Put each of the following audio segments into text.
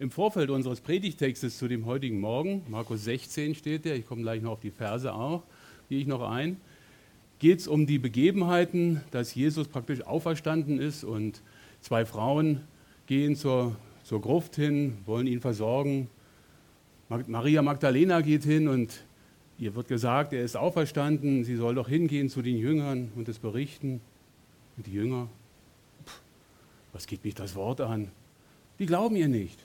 Im Vorfeld unseres Predigtextes zu dem heutigen Morgen, Markus 16 steht der, ich komme gleich noch auf die Verse auch, gehe ich noch ein, geht es um die Begebenheiten, dass Jesus praktisch auferstanden ist und zwei Frauen gehen zur, zur Gruft hin, wollen ihn versorgen. Maria Magdalena geht hin und ihr wird gesagt, er ist auferstanden, sie soll doch hingehen zu den Jüngern und es berichten. Und die Jünger, pff, was geht mich das Wort an? Die glauben ihr nicht.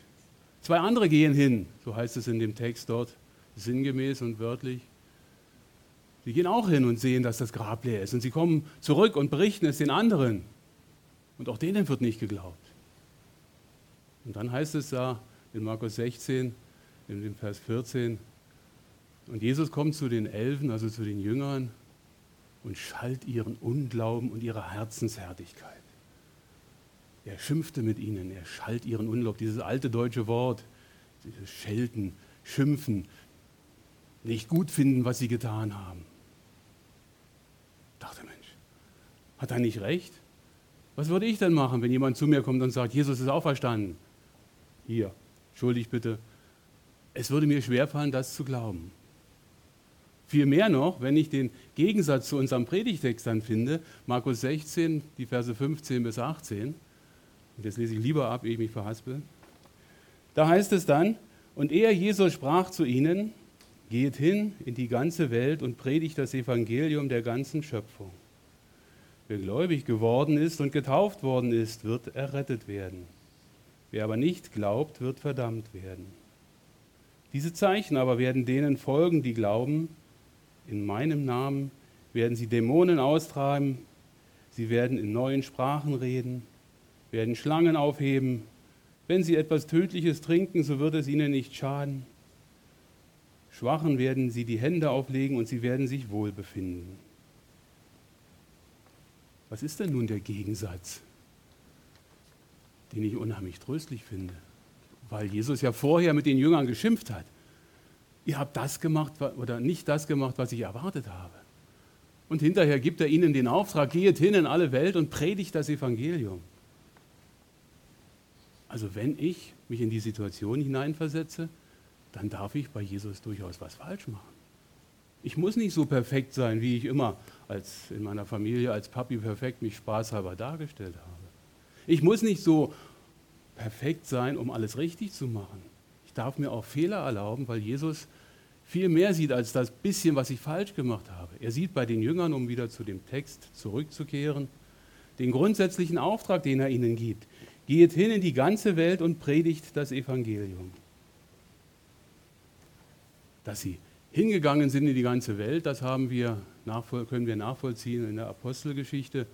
Zwei andere gehen hin, so heißt es in dem Text dort, sinngemäß und wörtlich. Sie gehen auch hin und sehen, dass das Grab leer ist. Und sie kommen zurück und berichten es den anderen. Und auch denen wird nicht geglaubt. Und dann heißt es da in Markus 16, in dem Vers 14, und Jesus kommt zu den Elfen, also zu den Jüngern, und schalt ihren Unglauben und ihre Herzenshärtigkeit. Er schimpfte mit ihnen, er schalt ihren Unglauben. Dieses alte deutsche Wort, dieses Schelten, Schimpfen, nicht gut finden, was sie getan haben. Ich dachte, Mensch, hat er nicht recht? Was würde ich denn machen, wenn jemand zu mir kommt und sagt, Jesus ist auferstanden? Hier, schuldig bitte. Es würde mir schwerfallen, das zu glauben. Viel mehr noch, wenn ich den Gegensatz zu unserem Predigtext dann finde, Markus 16, die Verse 15 bis 18. Und jetzt lese ich lieber ab, ehe ich mich verhaspel. Da heißt es dann, und er, Jesus, sprach zu ihnen, geht hin in die ganze Welt und predigt das Evangelium der ganzen Schöpfung. Wer gläubig geworden ist und getauft worden ist, wird errettet werden. Wer aber nicht glaubt, wird verdammt werden. Diese Zeichen aber werden denen folgen, die glauben, in meinem Namen werden sie Dämonen austreiben, sie werden in neuen Sprachen reden, werden Schlangen aufheben. Wenn sie etwas Tödliches trinken, so wird es ihnen nicht schaden. Schwachen werden sie die Hände auflegen und sie werden sich wohl befinden. Was ist denn nun der Gegensatz, den ich unheimlich tröstlich finde? Weil Jesus ja vorher mit den Jüngern geschimpft hat ihr habt das gemacht oder nicht das gemacht, was ich erwartet habe. Und hinterher gibt er ihnen den Auftrag, geht hin in alle Welt und predigt das Evangelium. Also wenn ich mich in die Situation hineinversetze, dann darf ich bei Jesus durchaus was falsch machen. Ich muss nicht so perfekt sein, wie ich immer als in meiner Familie als Papi perfekt mich spaßhalber dargestellt habe. Ich muss nicht so perfekt sein, um alles richtig zu machen. Ich darf mir auch Fehler erlauben, weil Jesus viel mehr sieht als das bisschen, was ich falsch gemacht habe. Er sieht bei den Jüngern, um wieder zu dem Text zurückzukehren, den grundsätzlichen Auftrag, den er ihnen gibt. Geht hin in die ganze Welt und predigt das Evangelium. Dass sie hingegangen sind in die ganze Welt, das haben wir, können wir nachvollziehen in der Apostelgeschichte.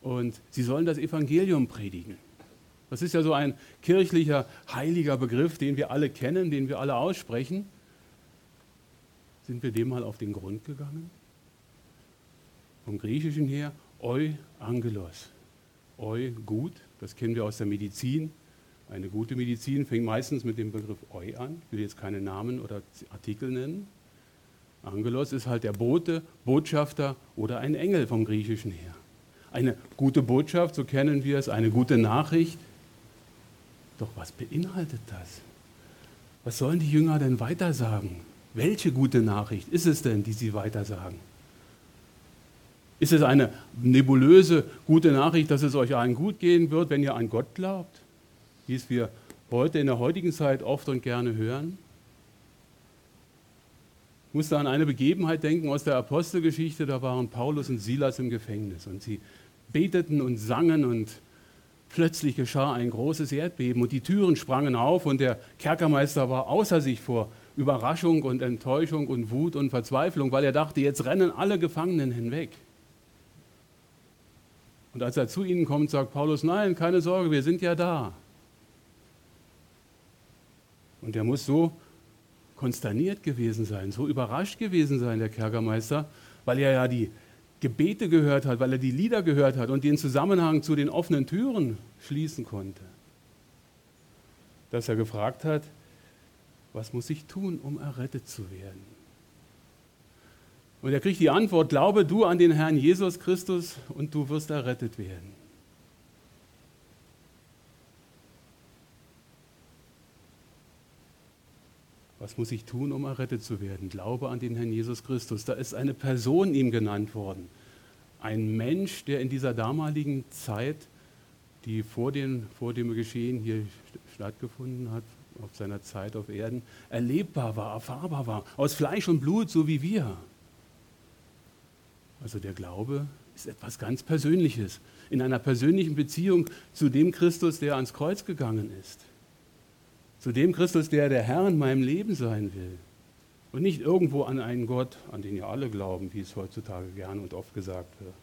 Und sie sollen das Evangelium predigen. Das ist ja so ein kirchlicher, heiliger Begriff, den wir alle kennen, den wir alle aussprechen. Sind wir dem mal auf den Grund gegangen? Vom Griechischen her, eu angelos. Eu gut, das kennen wir aus der Medizin. Eine gute Medizin fängt meistens mit dem Begriff eu an. Ich will jetzt keine Namen oder Artikel nennen. Angelos ist halt der Bote, Botschafter oder ein Engel vom Griechischen her. Eine gute Botschaft, so kennen wir es, eine gute Nachricht. Doch was beinhaltet das? Was sollen die Jünger denn weitersagen? Welche gute Nachricht ist es denn, die sie weitersagen? Ist es eine nebulöse gute Nachricht, dass es euch allen gut gehen wird, wenn ihr an Gott glaubt, wie es wir heute in der heutigen Zeit oft und gerne hören? Ich musste an eine Begebenheit denken aus der Apostelgeschichte, da waren Paulus und Silas im Gefängnis und sie beteten und sangen und plötzlich geschah ein großes Erdbeben und die Türen sprangen auf und der Kerkermeister war außer sich vor Überraschung und Enttäuschung und Wut und Verzweiflung, weil er dachte, jetzt rennen alle Gefangenen hinweg. Und als er zu ihnen kommt, sagt Paulus, nein, keine Sorge, wir sind ja da. Und er muss so konsterniert gewesen sein, so überrascht gewesen sein, der Kerkermeister, weil er ja die Gebete gehört hat, weil er die Lieder gehört hat und den Zusammenhang zu den offenen Türen schließen konnte. Dass er gefragt hat, was muss ich tun, um errettet zu werden? Und er kriegt die Antwort, glaube du an den Herrn Jesus Christus und du wirst errettet werden. Was muss ich tun, um errettet zu werden? Glaube an den Herrn Jesus Christus. Da ist eine Person ihm genannt worden. Ein Mensch, der in dieser damaligen Zeit, die vor, den, vor dem Geschehen hier stattgefunden hat, auf seiner Zeit auf Erden, erlebbar war, erfahrbar war, aus Fleisch und Blut, so wie wir. Also der Glaube ist etwas ganz Persönliches, in einer persönlichen Beziehung zu dem Christus, der ans Kreuz gegangen ist. Zu dem Christus, der der Herr in meinem Leben sein will. Und nicht irgendwo an einen Gott, an den ja alle glauben, wie es heutzutage gern und oft gesagt wird.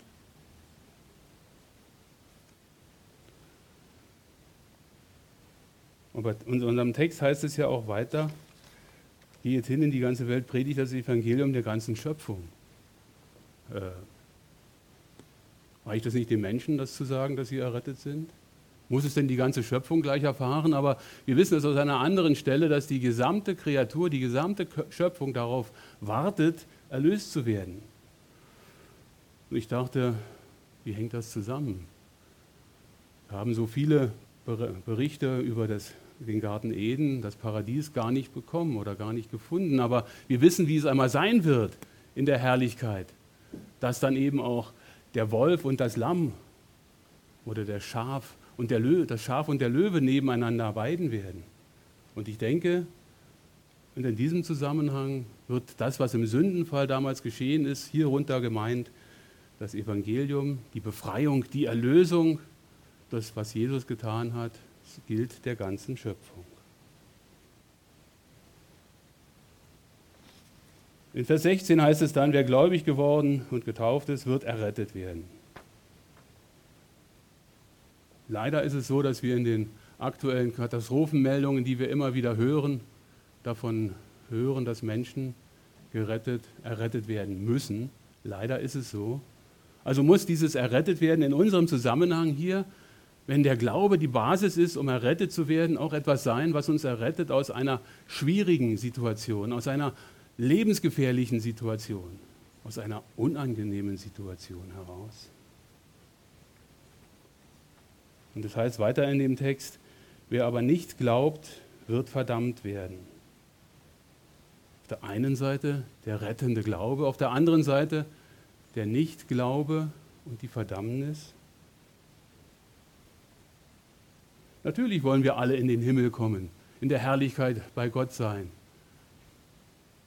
Und in unserem Text heißt es ja auch weiter, geht hin in die ganze Welt, predigt das Evangelium der ganzen Schöpfung. Äh, reicht es nicht den Menschen, das zu sagen, dass sie errettet sind? Muss es denn die ganze Schöpfung gleich erfahren? Aber wir wissen es aus einer anderen Stelle, dass die gesamte Kreatur, die gesamte Schöpfung darauf wartet, erlöst zu werden. Und ich dachte, wie hängt das zusammen? Wir haben so viele Berichte über das, den Garten Eden, das Paradies gar nicht bekommen oder gar nicht gefunden. Aber wir wissen, wie es einmal sein wird in der Herrlichkeit, dass dann eben auch der Wolf und das Lamm oder der Schaf und der Löwe, das Schaf und der Löwe nebeneinander weiden werden. Und ich denke, und in diesem Zusammenhang wird das, was im Sündenfall damals geschehen ist, hierunter gemeint, das Evangelium, die Befreiung, die Erlösung, das, was Jesus getan hat, gilt der ganzen Schöpfung. In Vers 16 heißt es dann, wer gläubig geworden und getauft ist, wird errettet werden. Leider ist es so, dass wir in den aktuellen Katastrophenmeldungen, die wir immer wieder hören, davon hören, dass Menschen gerettet, errettet werden müssen. Leider ist es so. Also muss dieses errettet werden in unserem Zusammenhang hier, wenn der Glaube die Basis ist, um errettet zu werden, auch etwas sein, was uns errettet aus einer schwierigen Situation, aus einer lebensgefährlichen Situation, aus einer unangenehmen Situation heraus. Und das heißt weiter in dem Text, wer aber nicht glaubt, wird verdammt werden. Auf der einen Seite der rettende Glaube, auf der anderen Seite der Nichtglaube und die Verdammnis. Natürlich wollen wir alle in den Himmel kommen, in der Herrlichkeit bei Gott sein.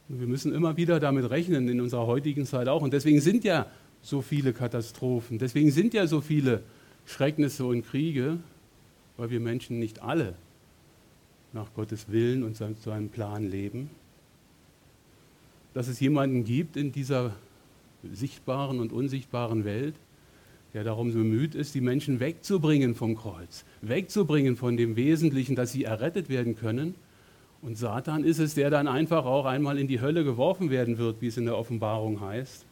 Wir müssen immer wieder damit rechnen, in unserer heutigen Zeit auch. Und deswegen sind ja so viele Katastrophen, deswegen sind ja so viele Schrecknisse und Kriege, weil wir Menschen nicht alle nach Gottes Willen und seinem Plan leben. Dass es jemanden gibt in dieser sichtbaren und unsichtbaren Welt, der darum bemüht ist, die Menschen wegzubringen vom Kreuz, wegzubringen von dem Wesentlichen, dass sie errettet werden können und Satan ist es, der dann einfach auch einmal in die Hölle geworfen werden wird, wie es in der Offenbarung heißt.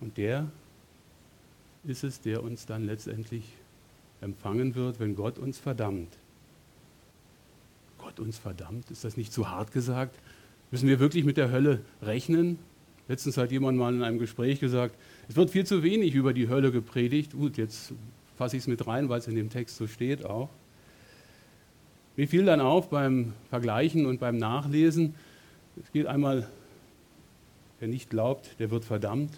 Und der ist es, der uns dann letztendlich empfangen wird, wenn Gott uns verdammt. Gott uns verdammt, ist das nicht zu hart gesagt? Müssen wir wirklich mit der Hölle rechnen? Letztens hat jemand mal in einem Gespräch gesagt, es wird viel zu wenig über die Hölle gepredigt. Gut, jetzt fasse ich es mit rein, weil es in dem Text so steht auch. Mir fiel dann auf beim Vergleichen und beim Nachlesen, es geht einmal, wer nicht glaubt, der wird verdammt.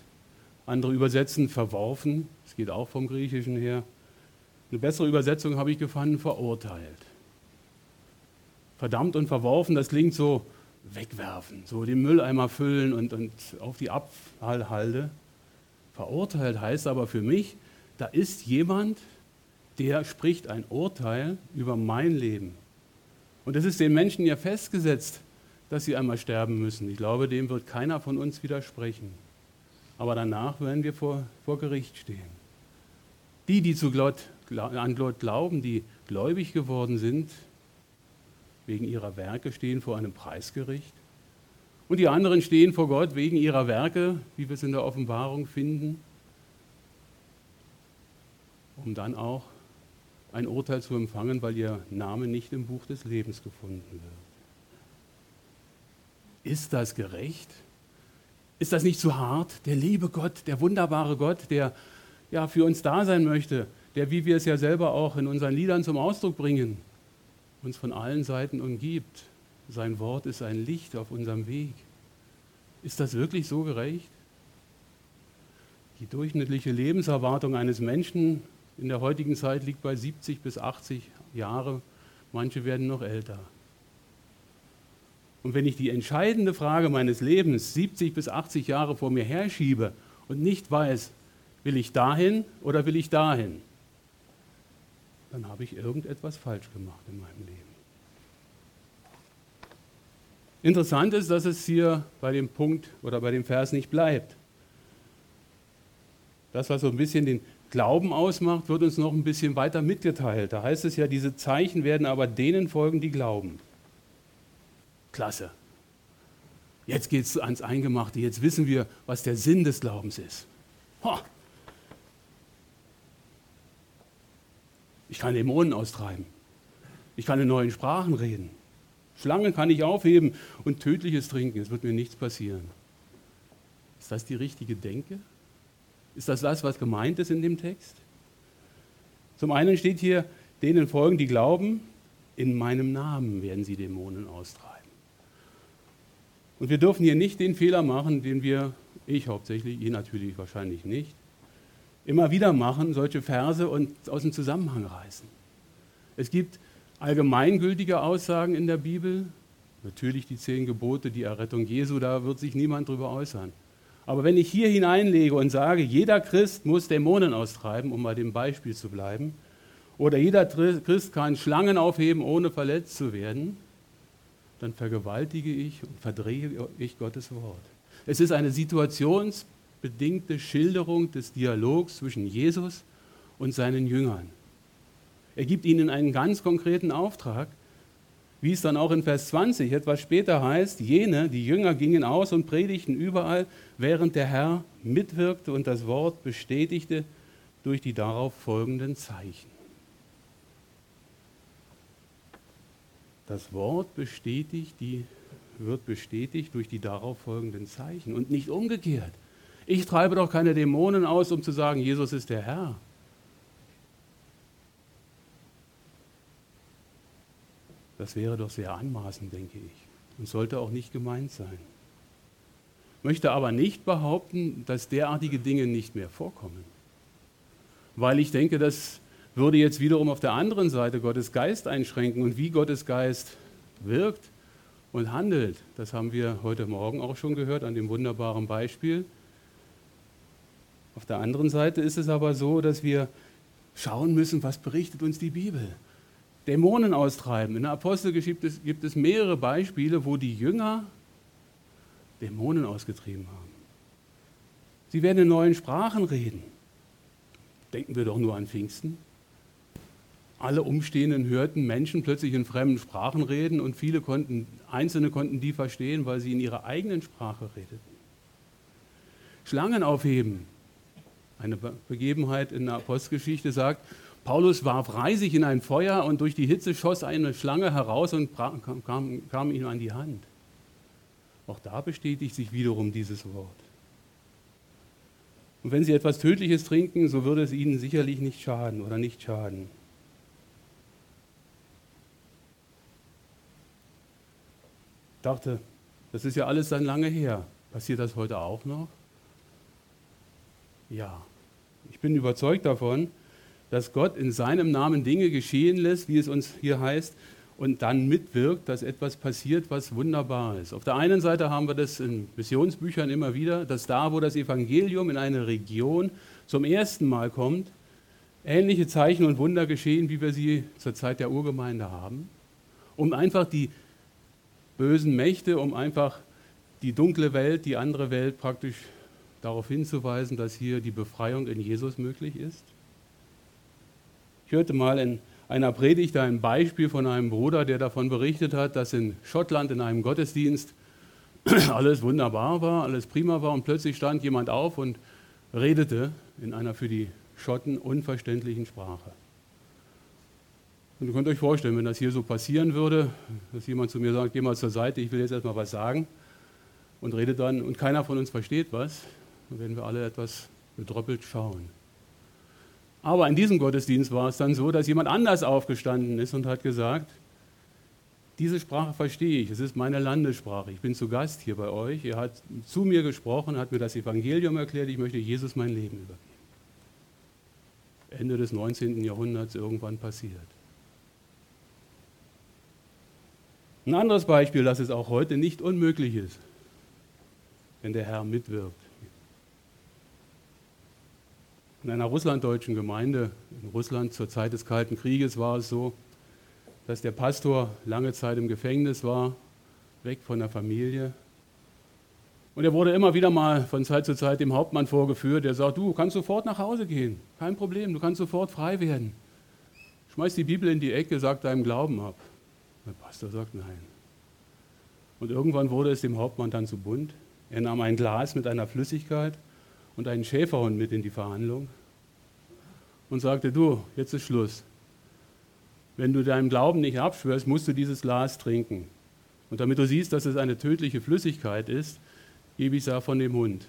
Andere übersetzen verworfen, das geht auch vom Griechischen her. Eine bessere Übersetzung habe ich gefunden, verurteilt. Verdammt und verworfen, das klingt so wegwerfen, so den Mülleimer füllen und, und auf die Abfallhalde. Verurteilt heißt aber für mich, da ist jemand, der spricht ein Urteil über mein Leben. Und es ist den Menschen ja festgesetzt, dass sie einmal sterben müssen. Ich glaube, dem wird keiner von uns widersprechen. Aber danach werden wir vor, vor Gericht stehen. Die, die zu Gott, an Gott glauben, die gläubig geworden sind, wegen ihrer Werke stehen vor einem Preisgericht. Und die anderen stehen vor Gott wegen ihrer Werke, wie wir es in der Offenbarung finden, um dann auch ein Urteil zu empfangen, weil ihr Name nicht im Buch des Lebens gefunden wird. Ist das gerecht? Ist das nicht zu hart? Der liebe Gott, der wunderbare Gott, der ja für uns da sein möchte, der, wie wir es ja selber auch in unseren Liedern zum Ausdruck bringen, uns von allen Seiten umgibt, sein Wort ist ein Licht auf unserem Weg. Ist das wirklich so gerecht? Die durchschnittliche Lebenserwartung eines Menschen in der heutigen Zeit liegt bei 70 bis 80 Jahre. Manche werden noch älter. Und wenn ich die entscheidende Frage meines Lebens 70 bis 80 Jahre vor mir herschiebe und nicht weiß, will ich dahin oder will ich dahin, dann habe ich irgendetwas falsch gemacht in meinem Leben. Interessant ist, dass es hier bei dem Punkt oder bei dem Vers nicht bleibt. Das, was so ein bisschen den Glauben ausmacht, wird uns noch ein bisschen weiter mitgeteilt. Da heißt es ja, diese Zeichen werden aber denen folgen, die glauben. Klasse. Jetzt geht es ans Eingemachte. Jetzt wissen wir, was der Sinn des Glaubens ist. Ha. Ich kann Dämonen austreiben. Ich kann in neuen Sprachen reden. Schlangen kann ich aufheben und tödliches trinken. Es wird mir nichts passieren. Ist das die richtige Denke? Ist das das, was gemeint ist in dem Text? Zum einen steht hier, denen folgen, die glauben, in meinem Namen werden sie Dämonen austreiben. Und wir dürfen hier nicht den Fehler machen, den wir, ich hauptsächlich, ihr natürlich wahrscheinlich nicht, immer wieder machen, solche Verse und aus dem Zusammenhang reißen. Es gibt allgemeingültige Aussagen in der Bibel, natürlich die zehn Gebote, die Errettung Jesu, da wird sich niemand drüber äußern. Aber wenn ich hier hineinlege und sage, jeder Christ muss Dämonen austreiben, um bei dem Beispiel zu bleiben, oder jeder Christ kann Schlangen aufheben, ohne verletzt zu werden, dann vergewaltige ich und verdrehe ich Gottes Wort. Es ist eine situationsbedingte Schilderung des Dialogs zwischen Jesus und seinen Jüngern. Er gibt ihnen einen ganz konkreten Auftrag, wie es dann auch in Vers 20 etwas später heißt, jene, die Jünger gingen aus und predigten überall, während der Herr mitwirkte und das Wort bestätigte durch die darauf folgenden Zeichen. Das Wort bestätigt die, wird bestätigt durch die darauf folgenden Zeichen und nicht umgekehrt. Ich treibe doch keine Dämonen aus, um zu sagen, Jesus ist der Herr. Das wäre doch sehr anmaßend, denke ich, und sollte auch nicht gemeint sein. Möchte aber nicht behaupten, dass derartige Dinge nicht mehr vorkommen, weil ich denke, dass würde jetzt wiederum auf der anderen Seite Gottes Geist einschränken und wie Gottes Geist wirkt und handelt. Das haben wir heute Morgen auch schon gehört an dem wunderbaren Beispiel. Auf der anderen Seite ist es aber so, dass wir schauen müssen, was berichtet uns die Bibel. Dämonen austreiben. In der Apostelgeschichte gibt es, gibt es mehrere Beispiele, wo die Jünger Dämonen ausgetrieben haben. Sie werden in neuen Sprachen reden. Denken wir doch nur an Pfingsten alle Umstehenden hörten Menschen plötzlich in fremden Sprachen reden und viele konnten, Einzelne konnten die verstehen, weil sie in ihrer eigenen Sprache redeten. Schlangen aufheben. Eine Begebenheit in der Apostelgeschichte sagt, Paulus warf reisig in ein Feuer und durch die Hitze schoss eine Schlange heraus und kam, kam, ihm an die Hand. Auch da bestätigt sich wiederum dieses Wort. Und wenn sie etwas Tödliches trinken, so würde es ihnen sicherlich nicht schaden oder nicht schaden. dachte, das ist ja alles dann lange her. Passiert das heute auch noch? Ja, ich bin überzeugt davon, dass Gott in seinem Namen Dinge geschehen lässt, wie es uns hier heißt, und dann mitwirkt, dass etwas passiert, was wunderbar ist. Auf der einen Seite haben wir das in Missionsbüchern immer wieder, dass da, wo das Evangelium in eine Region zum ersten Mal kommt, ähnliche Zeichen und Wunder geschehen, wie wir sie zur Zeit der Urgemeinde haben, um einfach die bösen Mächte, um einfach die dunkle Welt, die andere Welt praktisch darauf hinzuweisen, dass hier die Befreiung in Jesus möglich ist? Ich hörte mal in einer Predigt ein Beispiel von einem Bruder, der davon berichtet hat, dass in Schottland in einem Gottesdienst alles wunderbar war, alles prima war und plötzlich stand jemand auf und redete in einer für die Schotten unverständlichen Sprache. Und ihr könnt euch vorstellen, wenn das hier so passieren würde, dass jemand zu mir sagt, geh mal zur Seite, ich will jetzt erstmal was sagen und redet dann und keiner von uns versteht was, dann werden wir alle etwas bedröppelt schauen. Aber in diesem Gottesdienst war es dann so, dass jemand anders aufgestanden ist und hat gesagt, diese Sprache verstehe ich. Es ist meine Landessprache. Ich bin zu Gast hier bei euch. Er hat zu mir gesprochen, hat mir das Evangelium erklärt. Ich möchte Jesus mein Leben übergeben. Ende des 19. Jahrhunderts irgendwann passiert. Ein anderes Beispiel, dass es auch heute nicht unmöglich ist, wenn der Herr mitwirkt. In einer russlanddeutschen Gemeinde in Russland zur Zeit des Kalten Krieges war es so, dass der Pastor lange Zeit im Gefängnis war, weg von der Familie. Und er wurde immer wieder mal von Zeit zu Zeit dem Hauptmann vorgeführt, der sagt, du kannst sofort nach Hause gehen, kein Problem, du kannst sofort frei werden. Schmeiß die Bibel in die Ecke, sag deinem Glauben ab. Der Pastor sagt nein. Und irgendwann wurde es dem Hauptmann dann zu bunt. Er nahm ein Glas mit einer Flüssigkeit und einen Schäferhund mit in die Verhandlung und sagte, du, jetzt ist Schluss. Wenn du deinem Glauben nicht abschwörst, musst du dieses Glas trinken. Und damit du siehst, dass es eine tödliche Flüssigkeit ist, gebe ich es von dem Hund.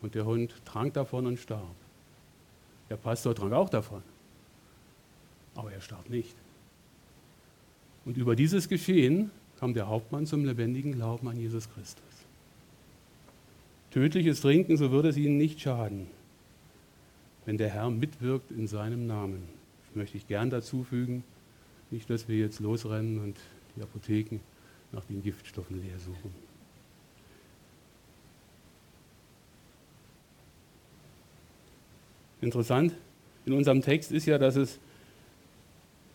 Und der Hund trank davon und starb. Der Pastor trank auch davon. Aber er starb nicht. Und über dieses Geschehen kam der Hauptmann zum lebendigen Glauben an Jesus Christus. Tödliches Trinken, so würde es ihnen nicht schaden, wenn der Herr mitwirkt in seinem Namen. Das möchte ich gern dazu fügen, nicht, dass wir jetzt losrennen und die Apotheken nach den Giftstoffen leer suchen. Interessant in unserem Text ist ja, dass es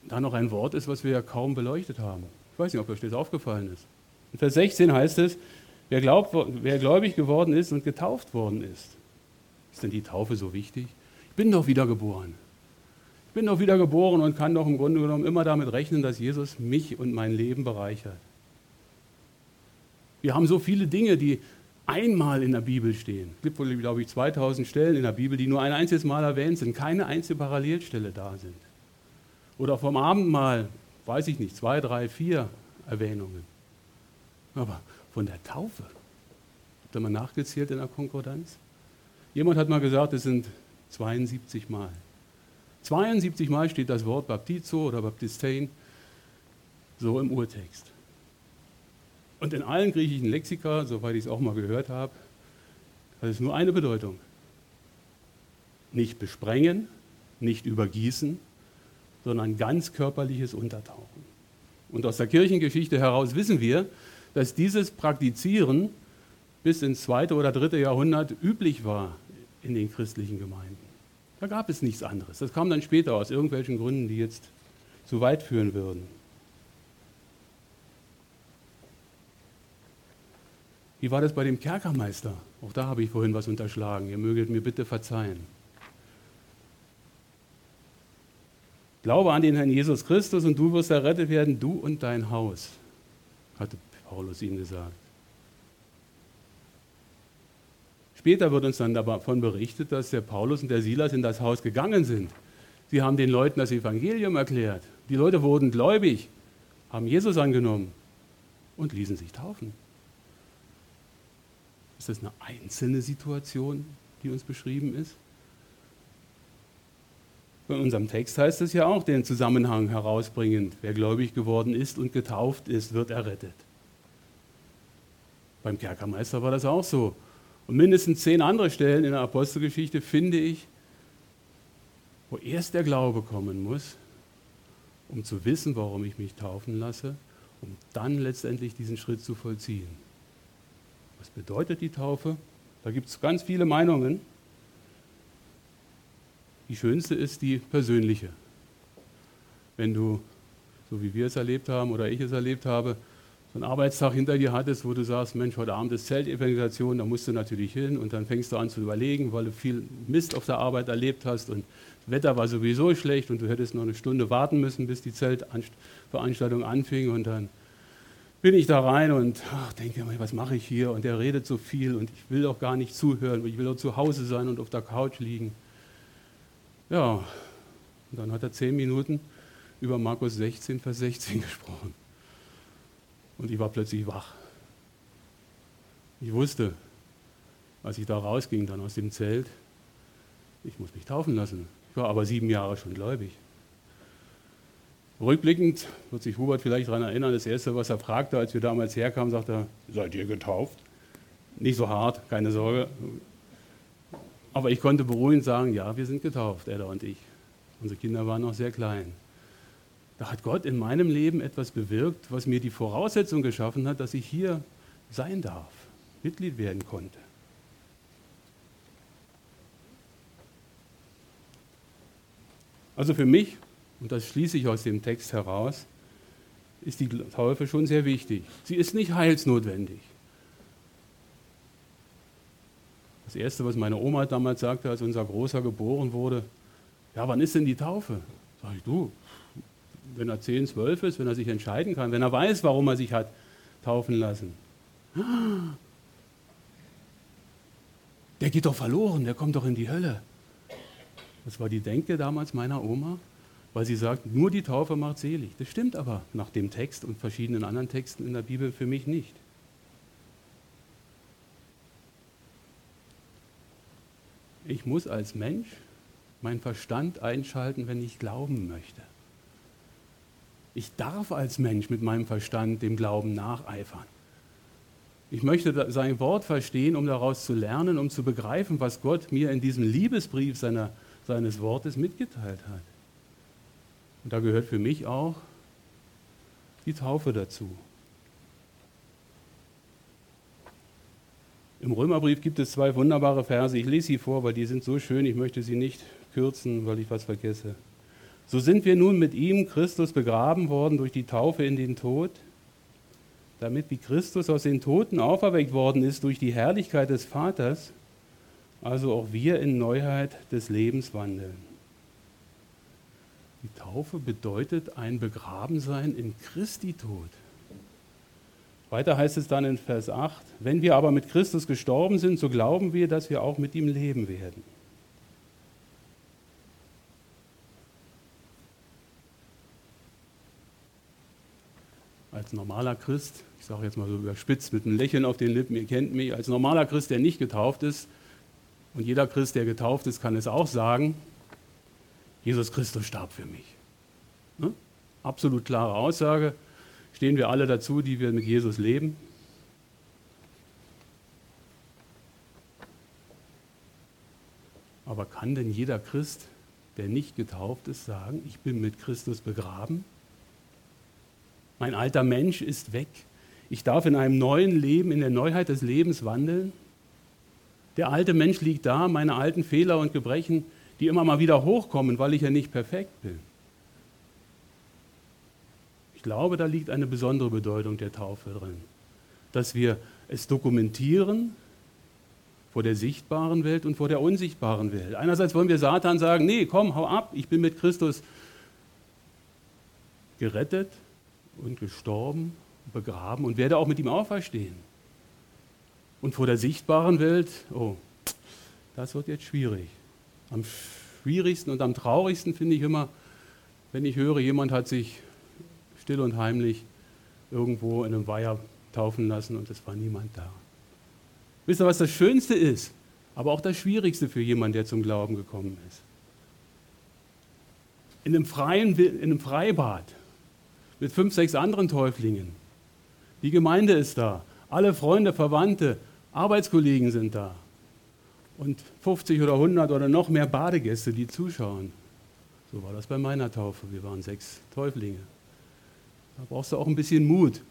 da noch ein Wort ist, was wir ja kaum beleuchtet haben. Ich weiß nicht, ob euch das aufgefallen ist. In Vers 16 heißt es, wer, glaubt, wer gläubig geworden ist und getauft worden ist. Ist denn die Taufe so wichtig? Ich bin doch wiedergeboren bin doch wieder geboren und kann doch im Grunde genommen immer damit rechnen, dass Jesus mich und mein Leben bereichert. Wir haben so viele Dinge, die einmal in der Bibel stehen. Es gibt wohl, glaube ich, 2000 Stellen in der Bibel, die nur ein einziges Mal erwähnt sind, keine einzige Parallelstelle da sind. Oder vom Abendmahl, weiß ich nicht, zwei, drei, vier Erwähnungen. Aber von der Taufe, habt ihr mal nachgezählt in der Konkordanz? Jemand hat mal gesagt, es sind 72 Mal. 72 Mal steht das Wort Baptizo oder Baptistein so im Urtext. Und in allen griechischen Lexika, soweit ich es auch mal gehört habe, hat es nur eine Bedeutung. Nicht besprengen, nicht übergießen, sondern ganz körperliches Untertauchen. Und aus der Kirchengeschichte heraus wissen wir, dass dieses Praktizieren bis ins zweite oder dritte Jahrhundert üblich war in den christlichen Gemeinden. Da gab es nichts anderes. Das kam dann später aus irgendwelchen Gründen, die jetzt zu weit führen würden. Wie war das bei dem Kerkermeister? Auch da habe ich vorhin was unterschlagen. Ihr möget mir bitte verzeihen. Glaube an den Herrn Jesus Christus und du wirst errettet werden, du und dein Haus, hatte Paulus ihm gesagt. Später wird uns dann davon berichtet, dass der Paulus und der Silas in das Haus gegangen sind. Sie haben den Leuten das Evangelium erklärt. Die Leute wurden gläubig, haben Jesus angenommen und ließen sich taufen. Ist das eine einzelne Situation, die uns beschrieben ist? In unserem Text heißt es ja auch den Zusammenhang herausbringend. Wer gläubig geworden ist und getauft ist, wird errettet. Beim Kerkermeister war das auch so. Und mindestens zehn andere Stellen in der Apostelgeschichte finde ich, wo erst der Glaube kommen muss, um zu wissen, warum ich mich taufen lasse, um dann letztendlich diesen Schritt zu vollziehen. Was bedeutet die Taufe? Da gibt es ganz viele Meinungen. Die schönste ist die persönliche. Wenn du, so wie wir es erlebt haben oder ich es erlebt habe, einen Arbeitstag hinter dir hattest, wo du sagst, Mensch, heute Abend ist Zeltevangelisation, da musst du natürlich hin und dann fängst du an zu überlegen, weil du viel Mist auf der Arbeit erlebt hast und das Wetter war sowieso schlecht und du hättest noch eine Stunde warten müssen, bis die Zeltveranstaltung anfing und dann bin ich da rein und ach, denke mir, was mache ich hier und der redet so viel und ich will doch gar nicht zuhören, ich will doch zu Hause sein und auf der Couch liegen. Ja, und dann hat er zehn Minuten über Markus 16, Vers 16 gesprochen. Und ich war plötzlich wach. Ich wusste, als ich da rausging, dann aus dem Zelt, ich muss mich taufen lassen. Ich war aber sieben Jahre schon gläubig. Rückblickend wird sich Hubert vielleicht daran erinnern, das Erste, was er fragte, als wir damals herkamen, sagte er, seid ihr getauft? Nicht so hart, keine Sorge. Aber ich konnte beruhigend sagen, ja, wir sind getauft, Edda und ich. Unsere Kinder waren noch sehr klein. Da hat Gott in meinem Leben etwas bewirkt, was mir die Voraussetzung geschaffen hat, dass ich hier sein darf, Mitglied werden konnte. Also für mich, und das schließe ich aus dem Text heraus, ist die Taufe schon sehr wichtig. Sie ist nicht heilsnotwendig. Das Erste, was meine Oma damals sagte, als unser Großer geboren wurde, ja, wann ist denn die Taufe? Sag ich, du, wenn er 10, 12 ist, wenn er sich entscheiden kann, wenn er weiß, warum er sich hat taufen lassen. Der geht doch verloren, der kommt doch in die Hölle. Das war die Denke damals meiner Oma, weil sie sagt, nur die Taufe macht selig. Das stimmt aber nach dem Text und verschiedenen anderen Texten in der Bibel für mich nicht. Ich muss als Mensch meinen Verstand einschalten, wenn ich glauben möchte. Ich darf als Mensch mit meinem Verstand dem Glauben nacheifern. Ich möchte sein Wort verstehen, um daraus zu lernen, um zu begreifen, was Gott mir in diesem Liebesbrief seiner seines Wortes mitgeteilt hat. Und da gehört für mich auch die Taufe dazu. Im Römerbrief gibt es zwei wunderbare Verse. Ich lese sie vor, weil die sind so schön. Ich möchte sie nicht kürzen, weil ich was vergesse. So sind wir nun mit ihm, Christus, begraben worden durch die Taufe in den Tod, damit wie Christus aus den Toten auferweckt worden ist durch die Herrlichkeit des Vaters, also auch wir in Neuheit des Lebens wandeln. Die Taufe bedeutet ein Begrabensein in Christi Tod. Weiter heißt es dann in Vers 8, wenn wir aber mit Christus gestorben sind, so glauben wir, dass wir auch mit ihm leben werden. Als normaler Christ, ich sage jetzt mal so überspitzt mit einem Lächeln auf den Lippen, ihr kennt mich, als normaler Christ, der nicht getauft ist, und jeder Christ, der getauft ist, kann es auch sagen, Jesus Christus starb für mich. Ne? Absolut klare Aussage. Stehen wir alle dazu, die wir mit Jesus leben? Aber kann denn jeder Christ, der nicht getauft ist, sagen, ich bin mit Christus begraben? Mein alter Mensch ist weg. Ich darf in einem neuen Leben, in der Neuheit des Lebens wandeln? Der alte Mensch liegt da, meine alten Fehler und Gebrechen, die immer mal wieder hochkommen, weil ich ja nicht perfekt bin. Ich glaube, da liegt eine besondere Bedeutung der Taufe drin, dass wir es dokumentieren vor der sichtbaren Welt und vor der unsichtbaren Welt. Einerseits wollen wir Satan sagen, nee, komm, hau ab, ich bin mit Christus gerettet und gestorben, begraben und werde auch mit ihm auferstehen. Und vor der sichtbaren Welt, oh, das wird jetzt schwierig. Am schwierigsten und am traurigsten finde ich immer, wenn ich höre, jemand hat sich still und heimlich irgendwo in einem Weiher taufen lassen und es war niemand da. Wisst ihr, was das Schönste ist, aber auch das Schwierigste für jemanden, der zum Glauben gekommen ist? In einem, freien, in einem Freibad mit fünf, sechs anderen Täuflingen. Die Gemeinde ist da, alle Freunde, Verwandte, Arbeitskollegen sind da. Und 50 oder 100 oder noch mehr Badegäste, die zuschauen. So war das bei meiner Taufe. Wir waren sechs Täuflinge. Da brauchst du auch ein bisschen Mut,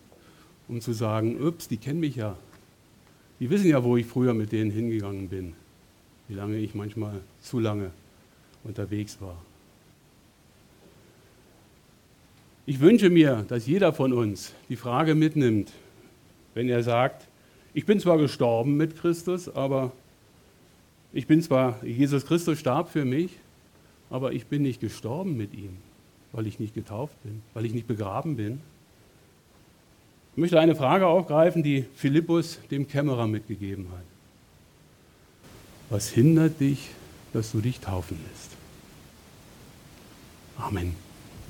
um zu sagen, ups, die kennen mich ja. Die wissen ja, wo ich früher mit denen hingegangen bin. Wie lange ich manchmal zu lange unterwegs war. Ich wünsche mir, dass jeder von uns die Frage mitnimmt, wenn er sagt, ich bin zwar gestorben mit Christus, aber ich bin zwar, Jesus Christus starb für mich, aber ich bin nicht gestorben mit ihm, weil ich nicht getauft bin, weil ich nicht begraben bin. Ich möchte eine Frage aufgreifen, die Philippus dem Kämmerer mitgegeben hat. Was hindert dich, dass du dich taufen lässt? Amen.